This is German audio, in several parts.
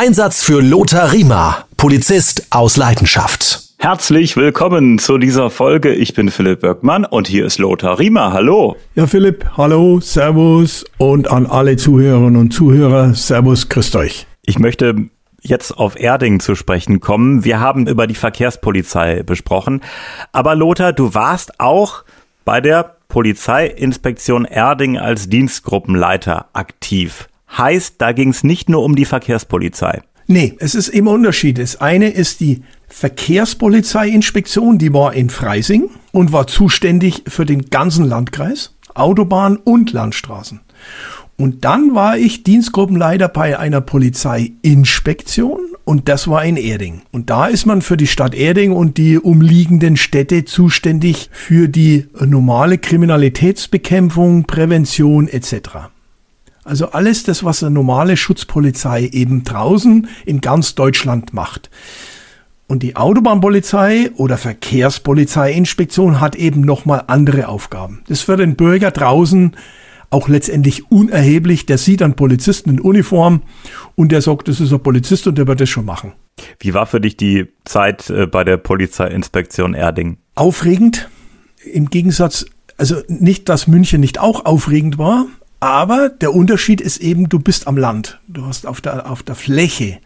Einsatz für Lothar Riemer, Polizist aus Leidenschaft. Herzlich willkommen zu dieser Folge. Ich bin Philipp Böckmann und hier ist Lothar Riemer. Hallo. Ja, Philipp, hallo, Servus und an alle Zuhörerinnen und Zuhörer, Servus, grüßt euch. Ich möchte jetzt auf Erding zu sprechen kommen. Wir haben über die Verkehrspolizei besprochen. Aber Lothar, du warst auch bei der Polizeiinspektion Erding als Dienstgruppenleiter aktiv. Heißt, da ging es nicht nur um die Verkehrspolizei. Nee, es ist immer Unterschied. Das eine ist die Verkehrspolizeiinspektion, die war in Freising und war zuständig für den ganzen Landkreis, Autobahn und Landstraßen. Und dann war ich Dienstgruppenleiter bei einer Polizeiinspektion und das war in Erding. Und da ist man für die Stadt Erding und die umliegenden Städte zuständig für die normale Kriminalitätsbekämpfung, Prävention etc. Also alles das, was eine normale Schutzpolizei eben draußen in ganz Deutschland macht. Und die Autobahnpolizei oder Verkehrspolizeiinspektion hat eben nochmal andere Aufgaben. Das ist für den Bürger draußen auch letztendlich unerheblich. Der sieht einen Polizisten in Uniform und der sagt, das ist ein Polizist und der wird das schon machen. Wie war für dich die Zeit äh, bei der Polizeiinspektion Erding? Aufregend. Im Gegensatz, also nicht, dass München nicht auch aufregend war, aber der Unterschied ist eben, du bist am Land. Du hast auf der, auf der Fläche.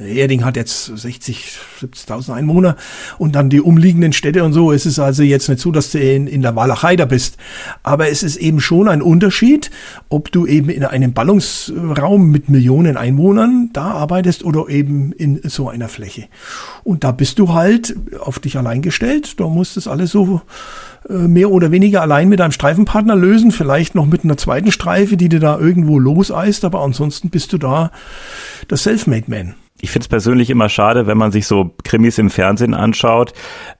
Erding hat jetzt 60, 70.000 Einwohner und dann die umliegenden Städte und so. Es ist also jetzt nicht so, dass du in, in der Walachei da bist. Aber es ist eben schon ein Unterschied, ob du eben in einem Ballungsraum mit Millionen Einwohnern da arbeitest oder eben in so einer Fläche. Und da bist du halt auf dich allein gestellt. Da musst das alles so äh, mehr oder weniger allein mit einem Streifenpartner lösen, vielleicht noch mit einer zweiten Streife, die dir da irgendwo loseist, aber ansonsten bist du da der Selfmade Man ich finde es persönlich immer schade, wenn man sich so Krimis im Fernsehen anschaut,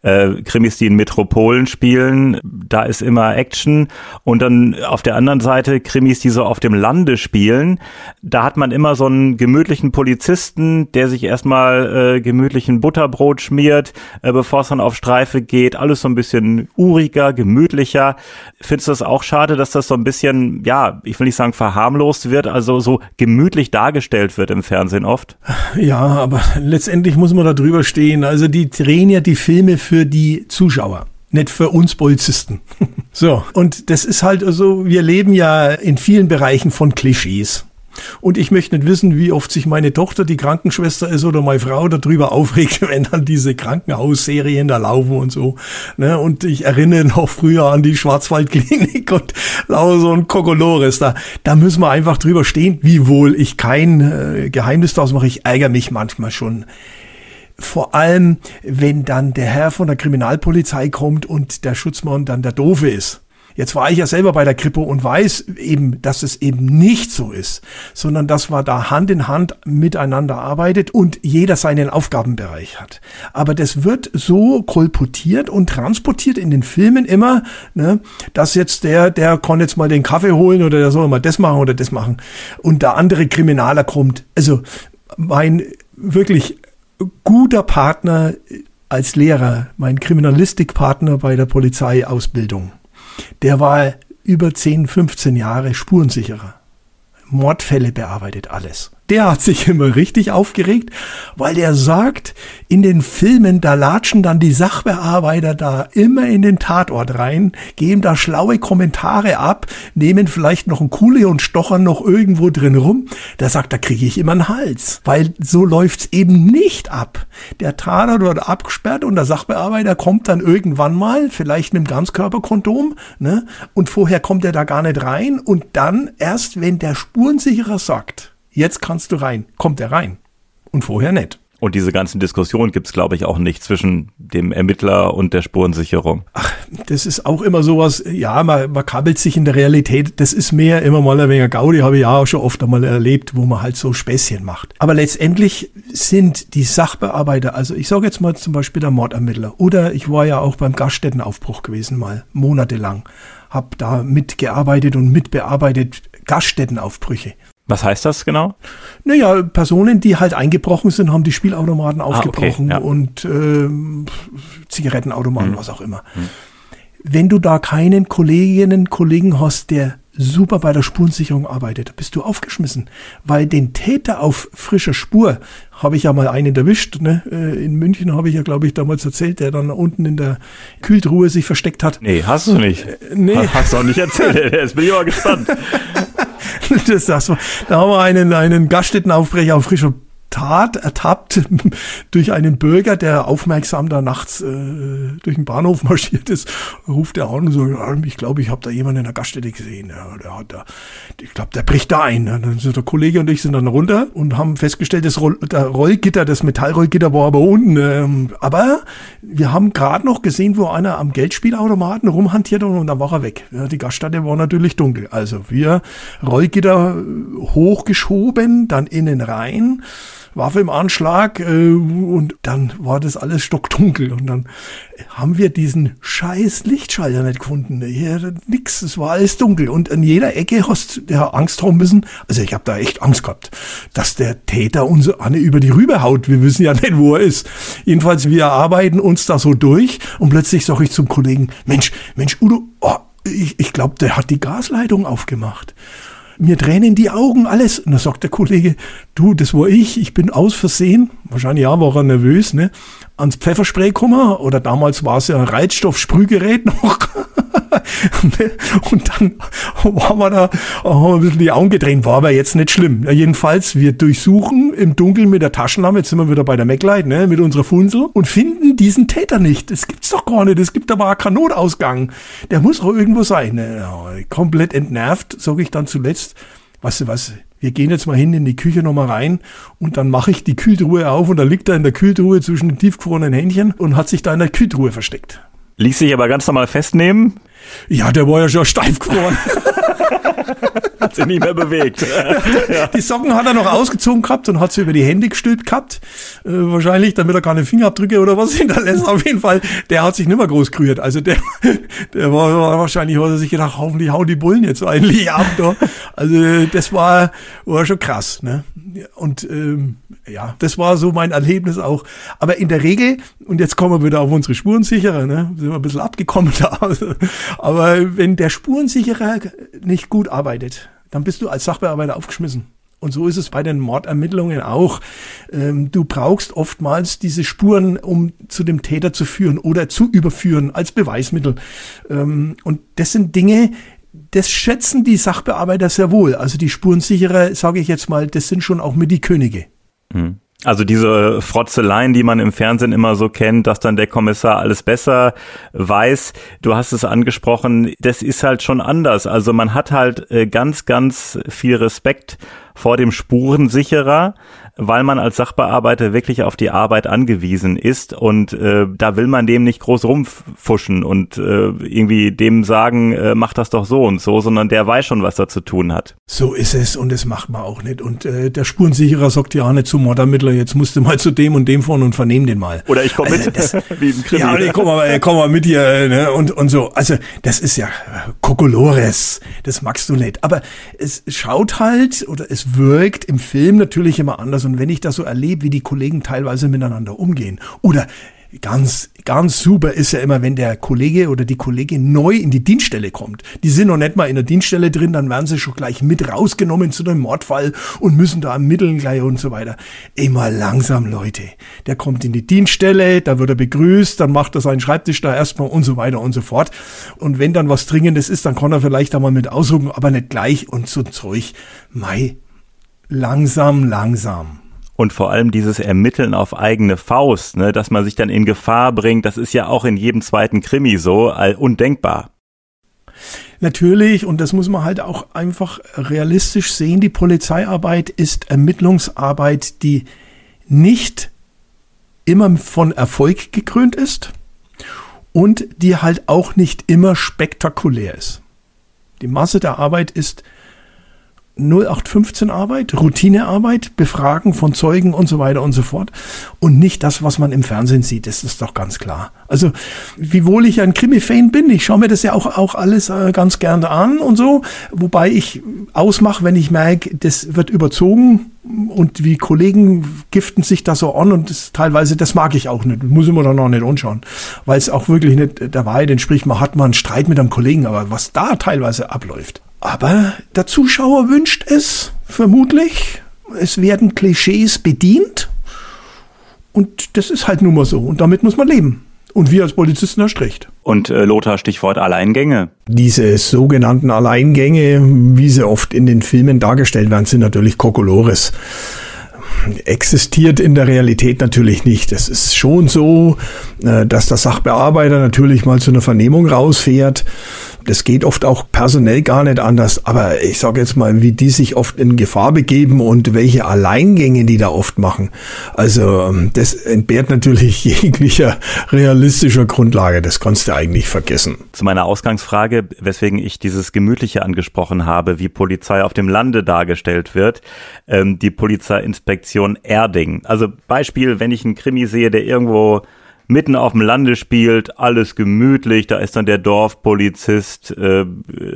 äh, Krimis, die in Metropolen spielen, da ist immer Action und dann auf der anderen Seite Krimis, die so auf dem Lande spielen, da hat man immer so einen gemütlichen Polizisten, der sich erstmal äh, gemütlichen Butterbrot schmiert, äh, bevor es dann auf Streife geht, alles so ein bisschen uriger, gemütlicher. Findest du das auch schade, dass das so ein bisschen, ja, ich will nicht sagen verharmlost wird, also so gemütlich dargestellt wird im Fernsehen oft? Ja, aber letztendlich muss man da drüber stehen. Also die drehen ja die Filme für die Zuschauer nicht für uns Polizisten. so, und das ist halt also, wir leben ja in vielen Bereichen von Klischees. Und ich möchte nicht wissen, wie oft sich meine Tochter, die Krankenschwester ist oder meine Frau darüber aufregt, wenn dann diese Krankenhausserien da laufen und so. Ne? Und ich erinnere noch früher an die Schwarzwaldklinik und so ein Kokolores. Da, da müssen wir einfach drüber stehen, wie wohl ich kein äh, Geheimnis daraus mache. Ich ärgere mich manchmal schon vor allem, wenn dann der Herr von der Kriminalpolizei kommt und der Schutzmann dann der Doofe ist. Jetzt war ich ja selber bei der Kripo und weiß eben, dass es eben nicht so ist, sondern dass man da Hand in Hand miteinander arbeitet und jeder seinen Aufgabenbereich hat. Aber das wird so kolportiert und transportiert in den Filmen immer, ne, dass jetzt der, der kann jetzt mal den Kaffee holen oder der soll mal das machen oder das machen und der andere Kriminaler kommt. Also mein wirklich guter Partner als Lehrer, mein Kriminalistikpartner bei der Polizeiausbildung der war über 10, 15 Jahre Spurensicherer. Mordfälle bearbeitet alles der hat sich immer richtig aufgeregt, weil der sagt, in den Filmen, da latschen dann die Sachbearbeiter da immer in den Tatort rein, geben da schlaue Kommentare ab, nehmen vielleicht noch ein Kuhle und stochern noch irgendwo drin rum. Der sagt, da kriege ich immer einen Hals, weil so läuft's eben nicht ab. Der Tatort wird abgesperrt und der Sachbearbeiter kommt dann irgendwann mal, vielleicht mit dem Ganzkörperkondom, ne? Und vorher kommt er da gar nicht rein und dann erst, wenn der Spurensicherer sagt, jetzt kannst du rein, kommt er rein. Und vorher nicht. Und diese ganzen Diskussionen gibt es, glaube ich, auch nicht zwischen dem Ermittler und der Spurensicherung. Ach, das ist auch immer sowas, ja, man, man kabelt sich in der Realität. Das ist mehr immer mal ein wenig Gaudi, habe ich ja auch schon oft einmal erlebt, wo man halt so Späßchen macht. Aber letztendlich sind die Sachbearbeiter, also ich sage jetzt mal zum Beispiel der Mordermittler, oder ich war ja auch beim Gaststättenaufbruch gewesen mal, monatelang, habe da mitgearbeitet und mitbearbeitet Gaststättenaufbrüche. Was heißt das genau? Naja, Personen, die halt eingebrochen sind, haben die Spielautomaten aufgebrochen ah, okay, ja. und äh, Zigarettenautomaten, hm. was auch immer. Hm. Wenn du da keinen Kolleginnen, Kollegen hast, der super bei der Spurensicherung arbeitet, bist du aufgeschmissen. Weil den Täter auf frischer Spur habe ich ja mal einen erwischt. Ne? Äh, in München habe ich ja, glaube ich, damals erzählt, der dann unten in der Kühltruhe sich versteckt hat. Nee, hast du nicht. Äh, nee. Hast du auch nicht erzählt. Jetzt bin ich aber gespannt. das, das, da haben wir einen, einen Gaststättenaufbrecher auf frischer Tat ertappt durch einen Bürger, der aufmerksam da nachts äh, durch den Bahnhof marschiert ist, ruft er an und so, ja, ich glaube, ich habe da jemanden in der Gaststätte gesehen. Ja, der hat da, ich glaube, der bricht da ein. Dann sind der Kollege und ich sind dann runter und haben festgestellt, das Roll, Rollgitter, das Metallrollgitter war aber unten. Ähm, aber wir haben gerade noch gesehen, wo einer am Geldspielautomaten rumhantiert und, und dann war er weg. Ja, die Gaststätte war natürlich dunkel. Also wir Rollgitter hochgeschoben, dann innen rein. Waffe im Anschlag äh, und dann war das alles stockdunkel und dann haben wir diesen scheiß Lichtschalter nicht gefunden. Hier nix, es war alles dunkel und an jeder Ecke hast du Angst haben müssen. Also ich habe da echt Angst gehabt, dass der Täter uns Anne über die Rübe haut. Wir wissen ja nicht, wo er ist. Jedenfalls wir arbeiten uns da so durch und plötzlich sage ich zum Kollegen, Mensch, Mensch, Udo, oh, ich, ich glaube, der hat die Gasleitung aufgemacht mir tränen die Augen, alles. Und dann sagt der Kollege, du, das war ich, ich bin aus Versehen, wahrscheinlich ja, war er nervös, ne, ans Pfefferspray gekommen, oder damals war es ja ein Reizstoff-Sprühgerät noch. und dann waren wir da, haben wir ein bisschen die Augen gedreht, war aber jetzt nicht schlimm. Ja, jedenfalls, wir durchsuchen im Dunkeln mit der Taschenlampe, jetzt sind wir wieder bei der MacLight, ne, mit unserer Funsel und finden diesen Täter nicht. Das gibt's doch gar nicht, es gibt aber keinen Notausgang. Der muss auch irgendwo sein. Ne? Komplett entnervt, sage ich dann zuletzt, du was, wir gehen jetzt mal hin in die Küche nochmal rein und dann mache ich die Kühltruhe auf und da liegt er in der Kühltruhe zwischen den tiefgefrorenen Händchen und hat sich da in der Kühltruhe versteckt. Ließ sich aber ganz normal festnehmen? Ja, der war ja schon steif geworden. hat sich nicht mehr bewegt. ja. Die Socken hat er noch ausgezogen gehabt und hat sie über die Hände gestülpt gehabt. Äh, wahrscheinlich, damit er keine Fingerabdrücke oder was hinterlässt. Auf jeden Fall, der hat sich nicht mehr groß gerührt. Also der, der war, war wahrscheinlich, hat er sich gedacht, hoffentlich hauen die Bullen jetzt eigentlich ab. Da. Also das war, war schon krass. Ne? Und ähm, ja, das war so mein Erlebnis auch. Aber in der Regel, und jetzt kommen wir wieder auf unsere Spurensicherer, ne? sind wir ein bisschen abgekommen da. Aber wenn der Spurensicherer nicht gut arbeitet, dann bist du als Sachbearbeiter aufgeschmissen. Und so ist es bei den Mordermittlungen auch. Ähm, du brauchst oftmals diese Spuren, um zu dem Täter zu führen oder zu überführen als Beweismittel. Ähm, und das sind Dinge, das schätzen die Sachbearbeiter sehr wohl. Also die Spurensicherer, sage ich jetzt mal, das sind schon auch mit die Könige. Mhm. Also diese Frotzeleien, die man im Fernsehen immer so kennt, dass dann der Kommissar alles besser weiß. Du hast es angesprochen, das ist halt schon anders. Also man hat halt äh, ganz, ganz viel Respekt vor dem Spurensicherer, weil man als Sachbearbeiter wirklich auf die Arbeit angewiesen ist und äh, da will man dem nicht groß rumfuschen und äh, irgendwie dem sagen, äh, mach das doch so und so, sondern der weiß schon, was er zu tun hat. So ist es und das macht man auch nicht. Und äh, der Spurensicherer sagt ja auch nicht zum Mordermittler, jetzt musst du mal zu dem und dem fahren und vernehmen den mal. Oder ich komme also, mit, das, wie im Krimi. Ja, ich komm mal, komm mal mit hier ne? und, und so. Also das ist ja Kokolores, das magst du nicht. Aber es schaut halt oder es wirkt im Film natürlich immer anders und wenn ich das so erlebe, wie die Kollegen teilweise miteinander umgehen oder ganz, ganz super ist ja immer, wenn der Kollege oder die Kollegin neu in die Dienststelle kommt. Die sind noch nicht mal in der Dienststelle drin, dann werden sie schon gleich mit rausgenommen zu dem Mordfall und müssen da ermitteln gleich und so weiter. Immer langsam, Leute. Der kommt in die Dienststelle, da wird er begrüßt, dann macht er seinen Schreibtisch da erstmal und so weiter und so fort. Und wenn dann was Dringendes ist, dann kann er vielleicht einmal mit aussuchen, aber nicht gleich und so Zeug. Mai, langsam, langsam. Und vor allem dieses Ermitteln auf eigene Faust, ne, dass man sich dann in Gefahr bringt, das ist ja auch in jedem zweiten Krimi so undenkbar. Natürlich, und das muss man halt auch einfach realistisch sehen, die Polizeiarbeit ist Ermittlungsarbeit, die nicht immer von Erfolg gekrönt ist und die halt auch nicht immer spektakulär ist. Die Masse der Arbeit ist 0815 Arbeit, Routinearbeit, Befragen von Zeugen und so weiter und so fort. Und nicht das, was man im Fernsehen sieht, das ist doch ganz klar. Also, wiewohl ich ein Krimi-Fan bin, ich schaue mir das ja auch, auch alles äh, ganz gerne an und so, wobei ich ausmache, wenn ich merke, das wird überzogen und wie Kollegen giften sich da so an und das, teilweise, das mag ich auch nicht, muss ich mir dann auch nicht anschauen, weil es auch wirklich nicht der Wahrheit entspricht, man hat mal einen Streit mit einem Kollegen, aber was da teilweise abläuft, Aber der Zuschauer wünscht es, vermutlich. Es werden Klischees bedient. Und das ist halt nun mal so. Und damit muss man leben. Und wir als Polizisten erst recht. Und äh, Lothar, Stichwort Alleingänge. Diese sogenannten Alleingänge, wie sie oft in den Filmen dargestellt werden, sind natürlich Kokolores existiert in der Realität natürlich nicht. Es ist schon so, äh, dass der Sachbearbeiter natürlich mal zu einer Vernehmung rausfährt das geht oft auch personell gar nicht anders. Aber ich sage jetzt mal, wie die sich oft in Gefahr begeben und welche Alleingänge die da oft machen. Also ähm, das entbehrt natürlich jeglicher realistischer Grundlage. Das kannst du eigentlich vergessen. Zu meiner Ausgangsfrage, weswegen ich dieses Gemütliche angesprochen habe, wie Polizei auf dem Lande dargestellt wird. Ähm, die Polizeiinspektion Erding. Also Beispiel, wenn ich einen Krimi sehe, der irgendwo mitten auf dem Lande spielt, alles gemütlich, da ist dann der Dorfpolizist, äh,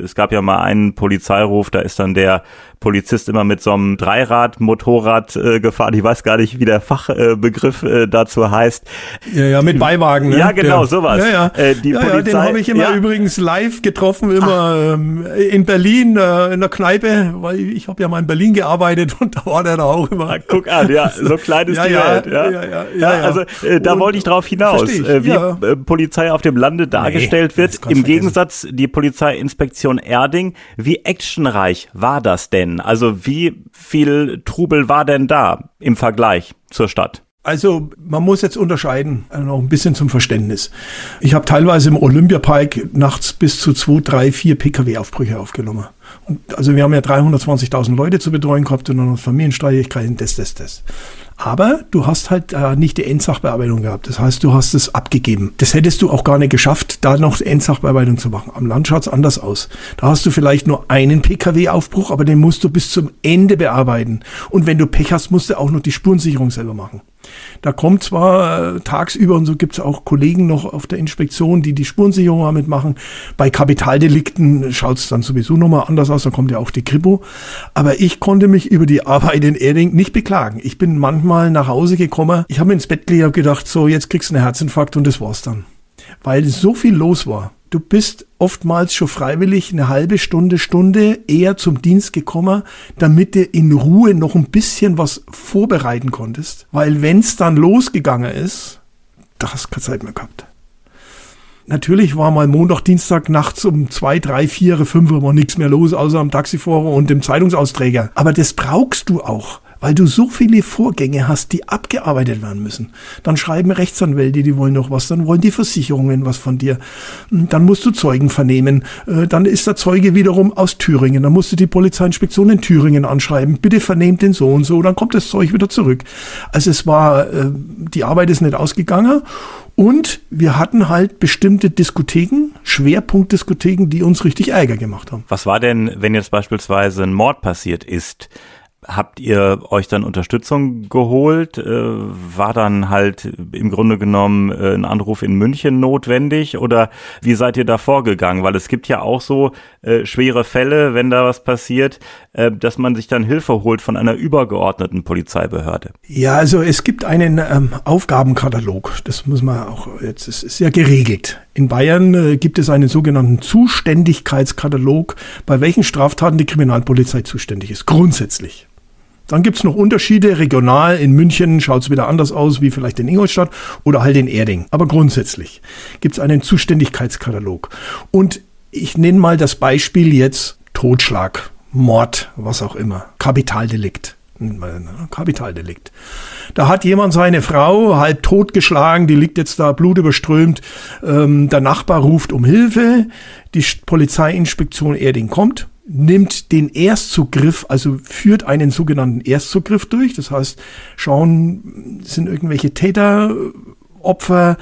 es gab ja mal einen Polizeiruf, da ist dann der Polizist immer mit so einem Dreirad-Motorrad äh, gefahren. Ich weiß gar nicht, wie der Fachbegriff äh, dazu heißt. Ja, ja, mit Beiwagen. Ne? Ja, genau, der, sowas. Ja, ja. Äh, die ja, Polizei, ja, den habe ich immer ja. übrigens live getroffen, immer ähm, in Berlin, äh, in der Kneipe, weil ich habe ja mal in Berlin gearbeitet und da war der da auch immer. Ah, guck an, ja, so klein ist ja, die ja, Welt. Ja, ja, ja. ja, also äh, da wollte ich drauf hinaus, äh, wie ja. Äh, Polizei auf dem Lande dargestellt nee, wird. Im vergessen. Gegensatz die Polizeiinspektion Erding. Wie actionreich war das denn? Also wie viel Trubel war denn da im Vergleich zur Stadt? Also man muss jetzt unterscheiden, also noch ein bisschen zum Verständnis. Ich habe teilweise im Olympiapark nachts bis zu zwei, drei, vier Pkw-Aufbrüche aufgenommen. Und also wir haben ja 320.000 Leute zu betreuen gehabt und dann Familienstreitigkeiten, das, das, das. Aber du hast halt äh, nicht die Endsachbearbeitung gehabt. Das heißt, du hast es abgegeben. Das hättest du auch gar nicht geschafft, da noch Endsachbearbeitung zu machen. Am Land schaut's anders aus. Da hast du vielleicht nur einen Pkw-Aufbruch, aber den musst du bis zum Ende bearbeiten. Und wenn du Pech hast, musst du auch noch die Spurensicherung selber machen. Da kommt zwar äh, tagsüber und so gibt es auch Kollegen noch auf der Inspektion, die die Spurensicherung damit machen. Bei Kapitaldelikten schaut es dann sowieso nochmal anders aus, da kommt ja auch die Kripo. Aber ich konnte mich über die Arbeit in Erding nicht beklagen. Ich bin manchmal nach Hause gekommen, ich habe ins Bett gelegt und gedacht, so jetzt kriegst du einen Herzinfarkt und das war's dann. Weil so viel los war du bist oftmals schon freiwillig eine halbe Stunde, Stunde eher zum Dienst gekommen, damit du in Ruhe noch ein bisschen was vorbereiten konntest. Weil wenn es dann losgegangen ist, da hast du keine Zeit mehr gehabt. Natürlich war mal Montag, Dienstag nachts um zwei, drei, vier, fünf Uhr nichts mehr los, außer am Taxifahrer und dem Zeitungsausträger. Aber das brauchst du auch weil du so viele Vorgänge hast, die abgearbeitet werden müssen. Dann schreiben Rechtsanwälte, die wollen noch was, dann wollen die Versicherungen was von dir. Hm, dann musst du Zeugen vernehmen. Äh, dann ist der Zeuge wiederum aus Thüringen. Dann musst du die Polizeiinspektion in Thüringen anschreiben. Bitte vernehmt den so und so. Dann kommt das Zeug wieder zurück. Also es war, äh, die Arbeit ist nicht ausgegangen. Und wir hatten halt bestimmte Diskotheken, Schwerpunktdiskotheken, die uns richtig Ärger gemacht haben. Was war denn, wenn jetzt beispielsweise ein Mord passiert ist? Habt ihr euch dann Unterstützung geholt? Äh, war dann halt im Grunde genommen äh, ein Anruf in München notwendig oder wie seid ihr da vorgegangen? Weil es gibt ja auch so äh, schwere Fälle, wenn da was passiert, äh, dass man sich dann Hilfe holt von einer übergeordneten Polizeibehörde. Ja, also es gibt einen ähm, Aufgabenkatalog. Das muss man auch, jetzt ist, ist ja geregelt. In Bayern äh, gibt es einen sogenannten Zuständigkeitskatalog, bei welchen Straftaten die Kriminalpolizei zuständig ist. Grundsätzlich. Dann gibt's noch Unterschiede. Regional in München schaut's wieder anders aus wie vielleicht in Ingolstadt oder halt in Erding. Aber grundsätzlich gibt's einen Zuständigkeitskatalog. Und ich nenne mal das Beispiel jetzt Totschlag, Mord, was auch immer, Kapitaldelikt. Kapitaldelikt. Da hat jemand seine Frau halb totgeschlagen, die liegt jetzt da blutüberströmt. Ähm, der Nachbar ruft um Hilfe. Die Polizeiinspektion Erding kommt, nimmt den Erstzugriff, also führt einen sogenannten Erstzugriff durch. Das heißt, schauen, sind irgendwelche Täter, Opfer,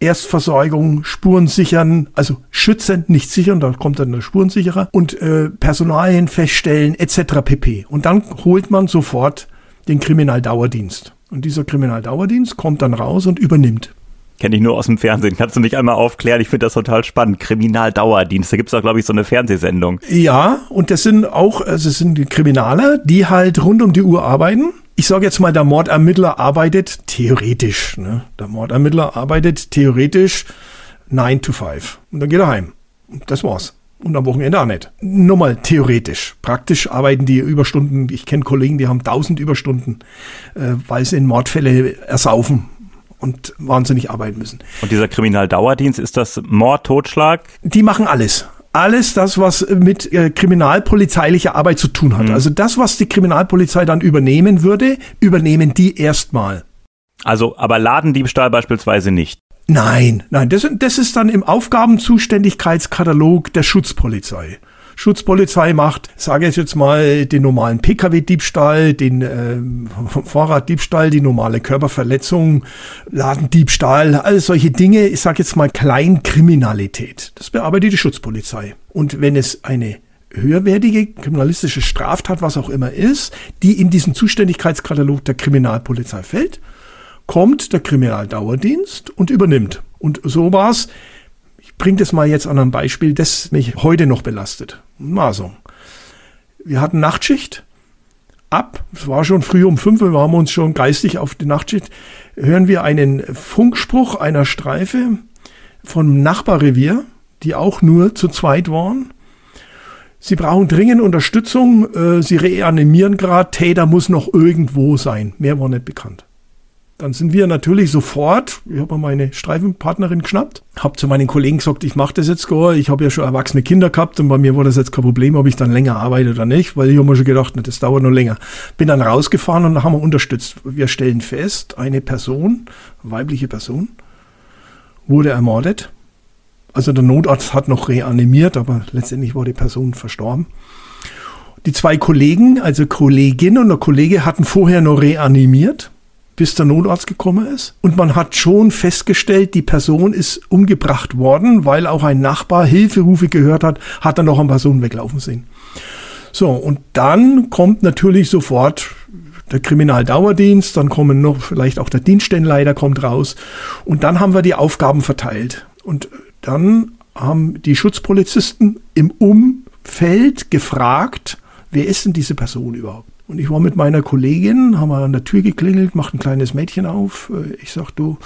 Erstversorgung, Spuren sichern, also schützend, nicht sichern, da kommt dann der Spurensicherer und äh, Personalien feststellen etc. pp. Und dann holt man sofort den Kriminaldauerdienst. Und dieser Kriminaldauerdienst kommt dann raus und übernimmt. Kenne ich nur aus dem Fernsehen. Kannst du mich einmal aufklären? Ich finde das total spannend. Kriminaldauerdienst. Da gibt es auch, glaube ich, so eine Fernsehsendung. Ja, und das sind auch, also es sind die Kriminaler, die halt rund um die Uhr arbeiten. Ich sage jetzt mal, der Mordermittler arbeitet theoretisch. Ne? Der Mordermittler arbeitet theoretisch 9 to 5. Und dann geht er heim. Das war's. Und am Wochenende auch nicht. Nur mal theoretisch. Praktisch arbeiten die Überstunden. Ich kenne Kollegen, die haben 1000 Überstunden, äh, weil sie in Mordfälle ersaufen und wahnsinnig arbeiten müssen. Und dieser Kriminaldauerdienst, ist das Mord, Totschlag? Die machen alles. Alles das, was mit äh, kriminalpolizeilicher Arbeit zu tun hat. Mhm. Also das, was die Kriminalpolizei dann übernehmen würde, übernehmen die erstmal. Also, aber Ladendiebstahl beispielsweise nicht. Nein, nein, das, das ist dann im Aufgabenzuständigkeitskatalog der Schutzpolizei. Schutzpolizei macht, sage ich jetzt mal, den normalen Pkw-Diebstahl, den äh, Fahrraddiebstahl, die normale Körperverletzung, Ladendiebstahl, all solche Dinge, ich sage jetzt mal Kleinkriminalität. Das bearbeitet die Schutzpolizei. Und wenn es eine höherwertige kriminalistische Straftat, was auch immer ist, die in diesen Zuständigkeitskatalog der Kriminalpolizei fällt, kommt der Kriminaldauerdienst und übernimmt. Und so war's. Ich bringe das mal jetzt an ein Beispiel, das mich heute noch belastet. Masung. Wir hatten Nachtschicht. Ab, es war schon früh um fünf, wir haben uns schon geistig auf die Nachtschicht, hören wir einen Funkspruch einer Streife vom Nachbarrevier, die auch nur zu zweit waren. Sie brauchen dringend Unterstützung. Äh, sie reanimieren gerade. Täter muss noch irgendwo sein. Mehr war nicht bekannt. Dann sind wir natürlich sofort, ich habe meine Streifenpartnerin geschnappt, habe zu meinen Kollegen gesagt, ich mache das jetzt gar, ich habe ja schon erwachsene Kinder gehabt und bei mir war das jetzt kein Problem, ob ich dann länger arbeite oder nicht, weil ich habe mir schon gedacht, na, das dauert noch länger. Bin dann rausgefahren und haben wir unterstützt. Wir stellen fest, eine Person, weibliche Person, wurde ermordet. Also der Notarzt hat noch reanimiert, aber letztendlich war die Person verstorben. Die zwei Kollegen, also Kollegin und der Kollege, hatten vorher noch reanimiert bis der Notarzt gekommen ist. Und man hat schon festgestellt, die Person ist umgebracht worden, weil auch ein Nachbar Hilferufe gehört hat, hat dann noch eine Person weglaufen sehen. So, und dann kommt natürlich sofort der Kriminaldauerdienst, dann kommen noch vielleicht auch der Dienststellenleiter kommt raus und dann haben wir die Aufgaben verteilt. Und dann haben die Schutzpolizisten im Umfeld gefragt, wer ist denn diese Person überhaupt? Und ich war mit meiner Kollegin, haben wir an der Tür geklingelt, macht ein kleines Mädchen auf. Äh, ich sag, du,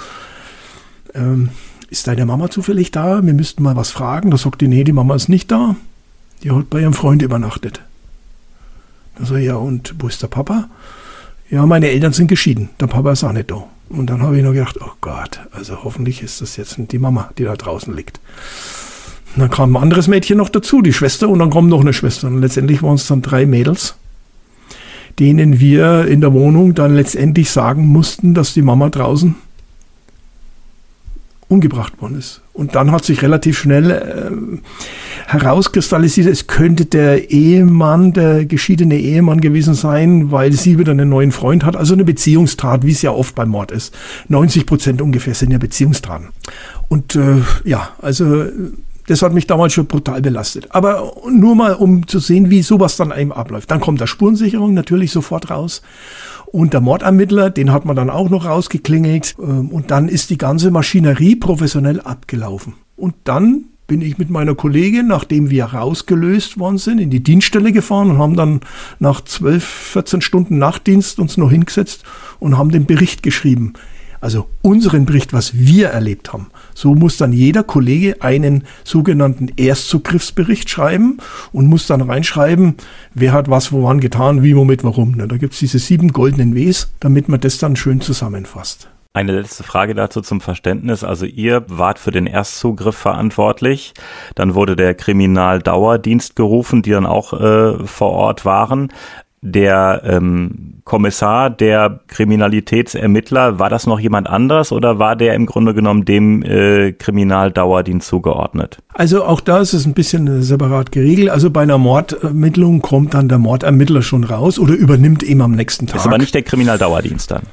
ähm, ist deine Mama zufällig da? Wir müssten mal was fragen. Da sagt die, nee, die Mama ist nicht da. Die hat bei ihrem Freund übernachtet. Da sag ich, ja, und wo ist der Papa? Ja, meine Eltern sind geschieden. Der Papa ist auch nicht da. Und dann habe ich nur gedacht, oh Gott, also hoffentlich ist das jetzt die Mama, die da draußen liegt. Und dann kam ein anderes Mädchen noch dazu, die Schwester, und dann kommt noch eine Schwester. Und letztendlich waren es dann drei Mädels denen wir in der Wohnung dann letztendlich sagen mussten, dass die Mama draußen umgebracht worden ist. Und dann hat sich relativ schnell äh, herauskristallisiert, es könnte der Ehemann, der geschiedene Ehemann gewesen sein, weil sie wieder einen neuen Freund hat. Also eine Beziehungstat, wie es ja oft beim Mord ist. 90 Prozent ungefähr sind ja Beziehungstaten. Und äh, ja, also das hat mich damals schon brutal belastet. Aber nur mal, um zu sehen, wie sowas dann eben abläuft. Dann kommt der Spurensicherung natürlich sofort raus. Und der Mordermittler, den hat man dann auch noch rausgeklingelt. Ähm, und dann ist die ganze Maschinerie professionell abgelaufen. Und dann bin ich mit meiner Kollegin, nachdem wir rausgelöst worden sind, in die Dienststelle gefahren und haben dann nach 12, 14 Stunden Nachtdienst uns noch hingesetzt und haben den Bericht geschrieben also unseren Bericht, was wir erlebt haben. So muss dann jeder Kollege einen sogenannten Erstzugriffsbericht schreiben und muss dann reinschreiben, wer hat was woran getan, wie, womit, warum. Da gibt es diese sieben goldenen Ws, damit man das dann schön zusammenfasst. Eine letzte Frage dazu zum Verständnis. Also ihr wart für den Erstzugriff verantwortlich. Dann wurde der Kriminaldauerdienst gerufen, die dann auch äh, vor Ort waren der ähm, Kommissar, der Kriminalitätsermittler, war das noch jemand anders oder war der im Grunde genommen dem äh, Kriminaldauerdienst zugeordnet? Also auch da ist es ein bisschen separat geregelt. Also bei einer Mordermittlung kommt dann der Mordermittler schon raus oder übernimmt eben am nächsten Tag. Ist aber nicht der Kriminaldauerdienst dann?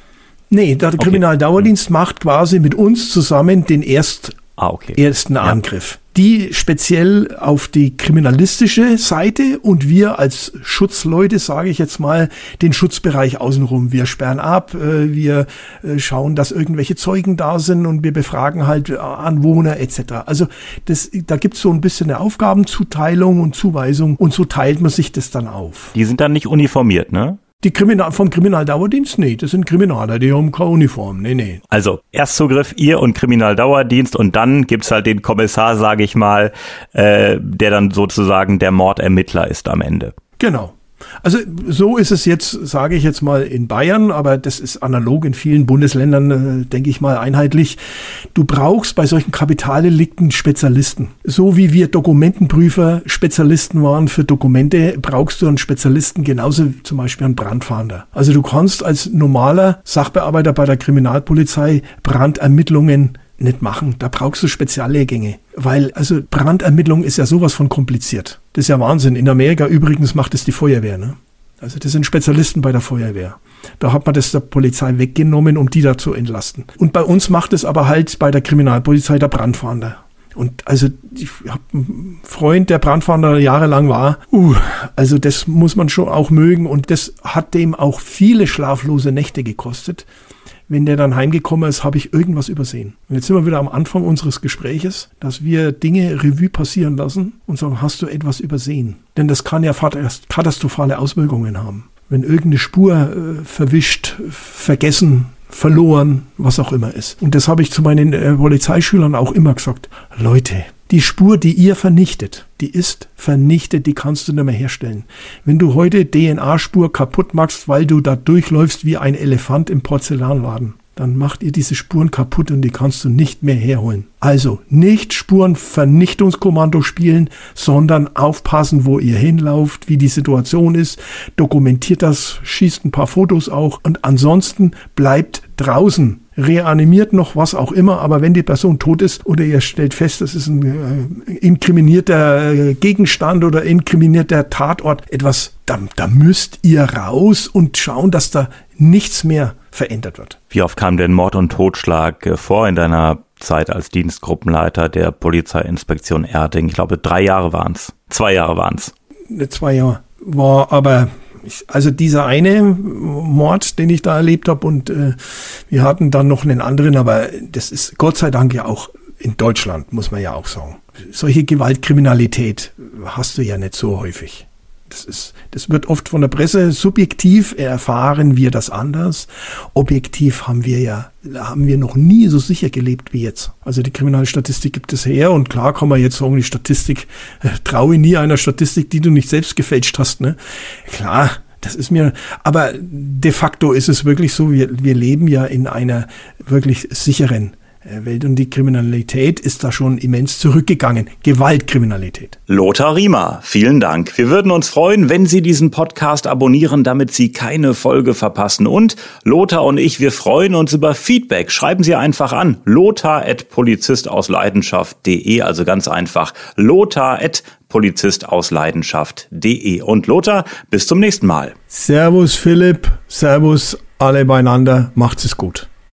Nee, der okay. Kriminaldauerdienst macht quasi mit uns zusammen den Erst ah, okay. ersten ja. Angriff die speziell auf die kriminalistische Seite und wir als Schutzleute, sage ich jetzt mal, den Schutzbereich außenrum. Wir sperren ab, äh, wir äh, schauen, dass irgendwelche Zeugen da sind und wir befragen halt äh, Anwohner etc. Also das, da gibt es so ein bisschen eine Aufgabenzuteilung und Zuweisung und so teilt man sich das dann auf. Die sind dann nicht uniformiert, ne? Die Kriminal vom Kriminaldauerdienst? Nee, das sind Kriminaler, die haben keine Uniform. Nee, nee. Also Erstzugriff, ihr und Kriminaldauerdienst und dann gibt's halt den Kommissar, sage ich mal, äh, der dann sozusagen der Mordermittler ist am Ende. Genau. Also so ist es jetzt, sage ich jetzt mal in Bayern, aber das ist analog in vielen Bundesländern, äh, denke ich mal, einheitlich. Du brauchst bei solchen Kapitaldelikten Spezialisten. So wie wir Dokumentenprüfer Spezialisten waren für Dokumente, brauchst du einen Spezialisten, genauso zum Beispiel einen Brandfahnder. Also du kannst als normaler Sachbearbeiter bei der Kriminalpolizei Brandermittlungen nicht machen. Da brauchst du Speziallehrgänge. Weil, also Brandermittlung ist ja sowas von kompliziert. Das ist ja Wahnsinn. In Amerika übrigens macht es die Feuerwehr. Ne? Also das sind Spezialisten bei der Feuerwehr. Da hat man das der Polizei weggenommen, um die da zu entlasten. Und bei uns macht es aber halt bei der Kriminalpolizei der Brandfahnder. Und also ich habe einen Freund, der Brandfahnder jahrelang war. Uh, also das muss man schon auch mögen und das hat dem auch viele schlaflose Nächte gekostet wenn der dann heimgekommen ist, habe ich irgendwas übersehen. Und jetzt sind wir wieder am Anfang unseres Gespräches, dass wir Dinge Revue passieren lassen und sagen, hast du etwas übersehen? Denn das kann ja katastrophale Auswirkungen haben. Wenn irgendeine Spur äh, verwischt, vergessen, verloren, was auch immer ist. Und das habe ich zu meinen äh, Polizeischülern auch immer gesagt. Leute, die Spur, die ihr vernichtet, die ist vernichtet, die kannst du nicht mehr herstellen. Wenn du heute DNA-Spur kaputt machst, weil du da durchläufst wie ein Elefant im Porzellanladen, dann macht ihr diese Spuren kaputt und die kannst du nicht mehr herholen. Also nicht Spurenvernichtungskommando spielen, sondern aufpassen, wo ihr hinlauft, wie die Situation ist, dokumentiert das, schießt ein paar Fotos auch. Und ansonsten bleibt draußen. Reanimiert noch was auch immer, aber wenn die Person tot ist oder ihr stellt fest, das ist ein äh, inkriminierter äh, Gegenstand oder inkriminierter Tatort, etwas, da, da müsst ihr raus und schauen, dass da nichts mehr verändert wird. Wie oft kam denn Mord und Totschlag äh, vor in deiner Zeit als Dienstgruppenleiter der Polizeiinspektion Erding? Ich glaube, drei Jahre waren es. Zwei Jahre waren es. Zwei Jahre war aber also dieser eine Mord, den ich da erlebt habe und äh, wir hatten dann noch einen anderen, aber das ist Gott sei Dank ja auch in Deutschland, muss man ja auch sagen. Solche Gewaltkriminalität hast du ja nicht so häufig. Das, ist, das wird oft von der Presse subjektiv erfahren wir das anders. Objektiv haben wir ja, haben wir noch nie so sicher gelebt wie jetzt. Also die Kriminalstatistik gibt es her und klar kann man jetzt sagen, die Statistik, äh, traue nie einer Statistik, die du nicht selbst gefälscht hast. Ne? Klar, das ist mir, aber de facto ist es wirklich so, wir, wir leben ja in einer wirklich sicheren Welt und die Kriminalität ist da schon immens zurückgegangen. Gewaltkriminalität. Lothar Riemer, vielen Dank. Wir würden uns freuen, wenn Sie diesen Podcast abonnieren, damit Sie keine Folge verpassen. Und Lothar und ich, wir freuen uns über Feedback. Schreiben Sie einfach an lothar.polizistausleidenschaft.de, also ganz einfach lothar.polizistausleidenschaft.de. Und Lothar, bis zum nächsten Mal. Servus Philipp, Servus alle beieinander, macht's es gut.